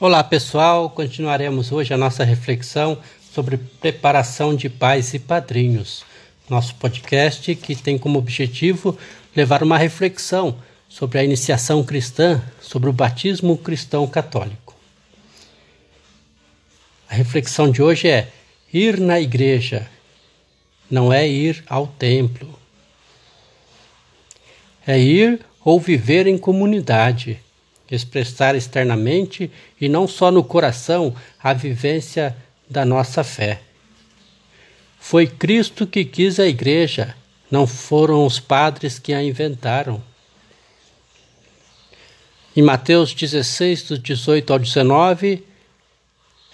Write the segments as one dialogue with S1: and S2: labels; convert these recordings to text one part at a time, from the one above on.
S1: Olá pessoal, continuaremos hoje a nossa reflexão sobre preparação de pais e padrinhos. Nosso podcast que tem como objetivo levar uma reflexão sobre a iniciação cristã, sobre o batismo cristão católico. A reflexão de hoje é ir na igreja, não é ir ao templo. É ir ou viver em comunidade expressar externamente e não só no coração a vivência da nossa fé. Foi Cristo que quis a igreja, não foram os padres que a inventaram. Em Mateus 16, do 18 ao 19,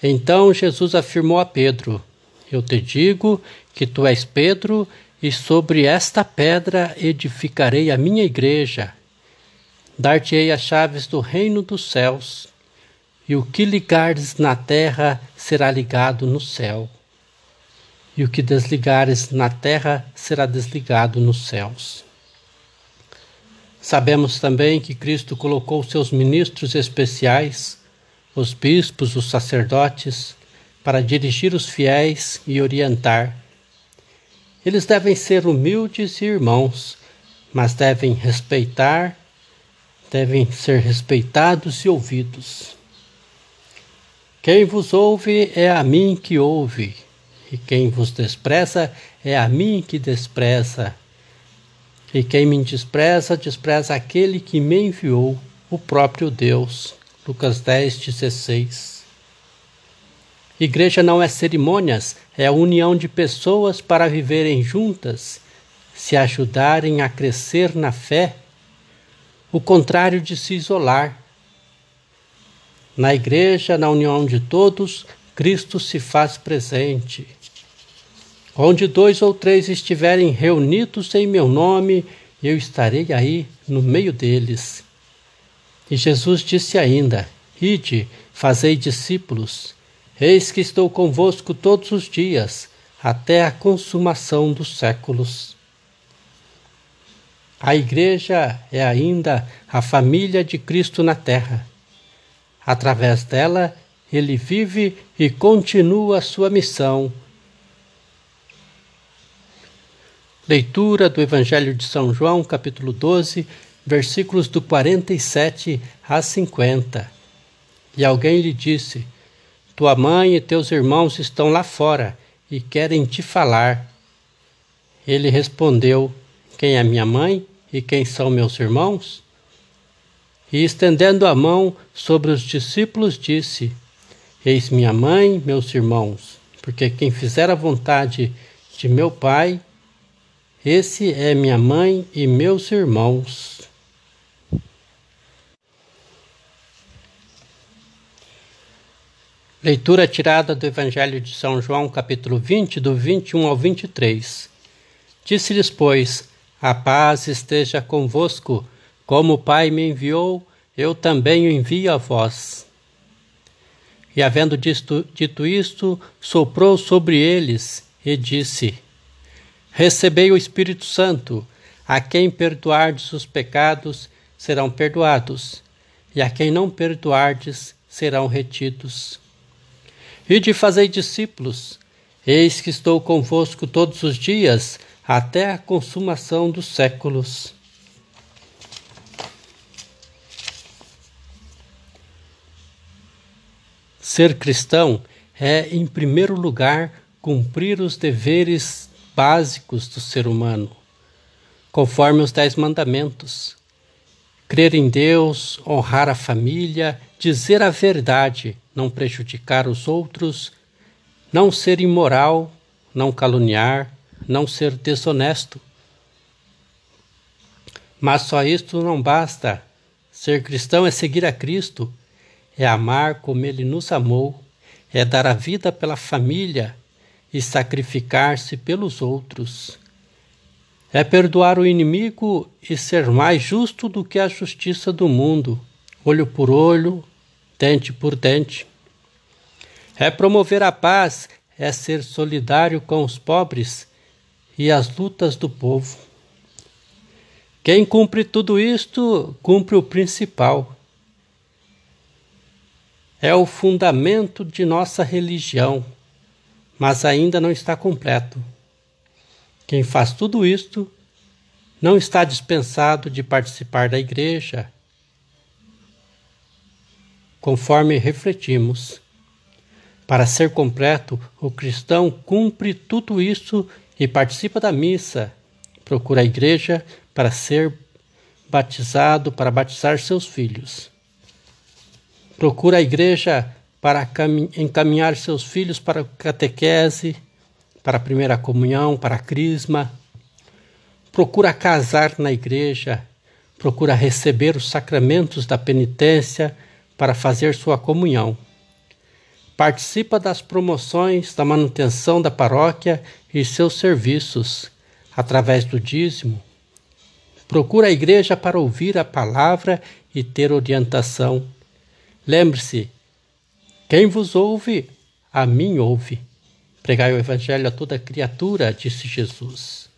S1: então Jesus afirmou a Pedro: Eu te digo que tu és Pedro, e sobre esta pedra edificarei a minha igreja dar-te-ei as chaves do reino dos céus, e o que ligares na terra será ligado no céu, e o que desligares na terra será desligado nos céus. Sabemos também que Cristo colocou seus ministros especiais, os bispos, os sacerdotes, para dirigir os fiéis e orientar. Eles devem ser humildes e irmãos, mas devem respeitar devem ser respeitados e ouvidos. Quem vos ouve é a mim que ouve, e quem vos despreza é a mim que despreza. E quem me despreza, despreza aquele que me enviou, o próprio Deus. Lucas 10, 16. Igreja não é cerimônias, é a união de pessoas para viverem juntas, se ajudarem a crescer na fé o contrário de se isolar. Na igreja, na união de todos, Cristo se faz presente. Onde dois ou três estiverem reunidos em meu nome, eu estarei aí no meio deles. E Jesus disse ainda: Ide, fazei discípulos. Eis que estou convosco todos os dias, até a consumação dos séculos. A Igreja é ainda a família de Cristo na Terra. Através dela, ele vive e continua sua missão. Leitura do Evangelho de São João, capítulo 12, versículos do 47 a 50. E alguém lhe disse: Tua mãe e teus irmãos estão lá fora e querem te falar. Ele respondeu: Quem é minha mãe e quem são meus irmãos? E estendendo a mão sobre os discípulos, disse: Eis minha mãe, meus irmãos, porque quem fizer a vontade de meu Pai, esse é minha mãe e meus irmãos. Leitura tirada do Evangelho de São João, capítulo 20, do 21 ao 23. Disse-lhes, pois, a paz esteja convosco, como o Pai me enviou, eu também o envio a vós. E havendo dito, dito isto, soprou sobre eles e disse: Recebei o Espírito Santo, a quem perdoardes os pecados, serão perdoados, e a quem não perdoardes, serão retidos. E de fazei discípulos, eis que estou convosco todos os dias, até a consumação dos séculos. Ser cristão é, em primeiro lugar, cumprir os deveres básicos do ser humano, conforme os Dez Mandamentos. Crer em Deus, honrar a família, dizer a verdade, não prejudicar os outros, não ser imoral, não caluniar, não ser desonesto. Mas só isto não basta. Ser cristão é seguir a Cristo, é amar como Ele nos amou, é dar a vida pela família e sacrificar-se pelos outros. É perdoar o inimigo e ser mais justo do que a justiça do mundo, olho por olho, dente por dente. É promover a paz, é ser solidário com os pobres e as lutas do povo. Quem cumpre tudo isto, cumpre o principal. é o fundamento de nossa religião, mas ainda não está completo. Quem faz tudo isto não está dispensado de participar da igreja, conforme refletimos. Para ser completo, o cristão cumpre tudo isso e participa da missa, procura a igreja para ser batizado, para batizar seus filhos. Procura a igreja para encaminhar seus filhos para a catequese, para a primeira comunhão, para a crisma. Procura casar na igreja, procura receber os sacramentos da penitência para fazer sua comunhão. Participa das promoções da manutenção da paróquia e seus serviços, através do dízimo. Procura a igreja para ouvir a palavra e ter orientação. Lembre-se: quem vos ouve, a mim ouve. Pregai o Evangelho a toda criatura, disse Jesus.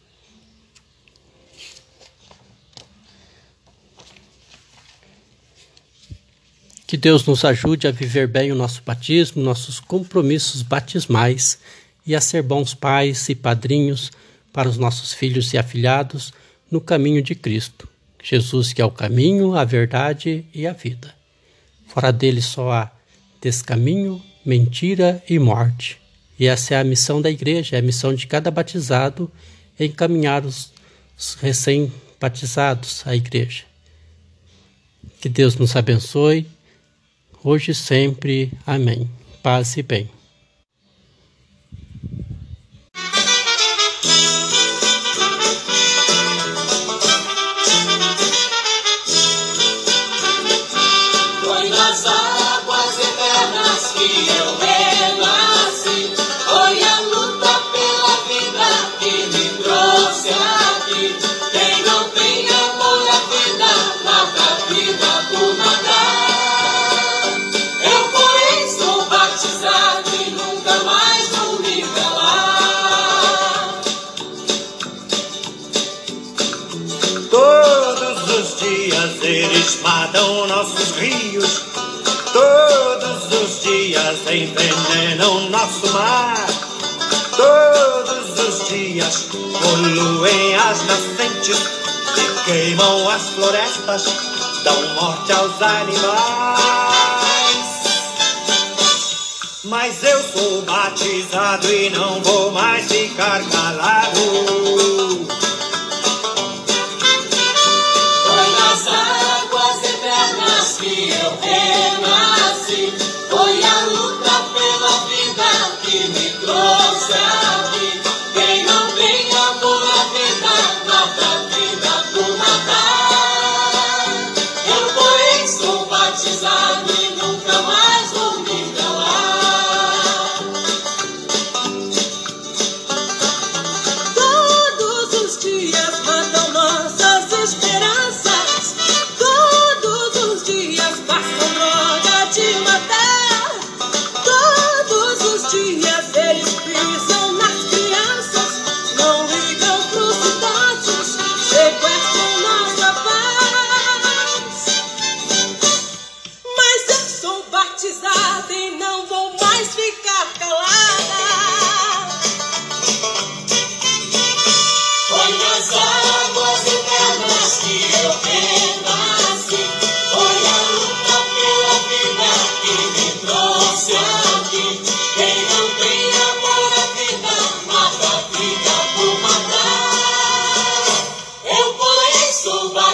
S1: Que Deus nos ajude a viver bem o nosso batismo, nossos compromissos batismais e a ser bons pais e padrinhos para os nossos filhos e afilhados no caminho de Cristo. Jesus, que é o caminho, a verdade e a vida. Fora dele só há descaminho, mentira e morte. E essa é a missão da igreja, é a missão de cada batizado encaminhar os recém-batizados à igreja. Que Deus nos abençoe hoje e sempre. Amém. Paz e bem.
S2: Dias envenenam nosso mar. Todos os dias poluem as nascentes e queimam as florestas, dão morte aos animais. Mas eu sou batizado e não vou mais ficar calado.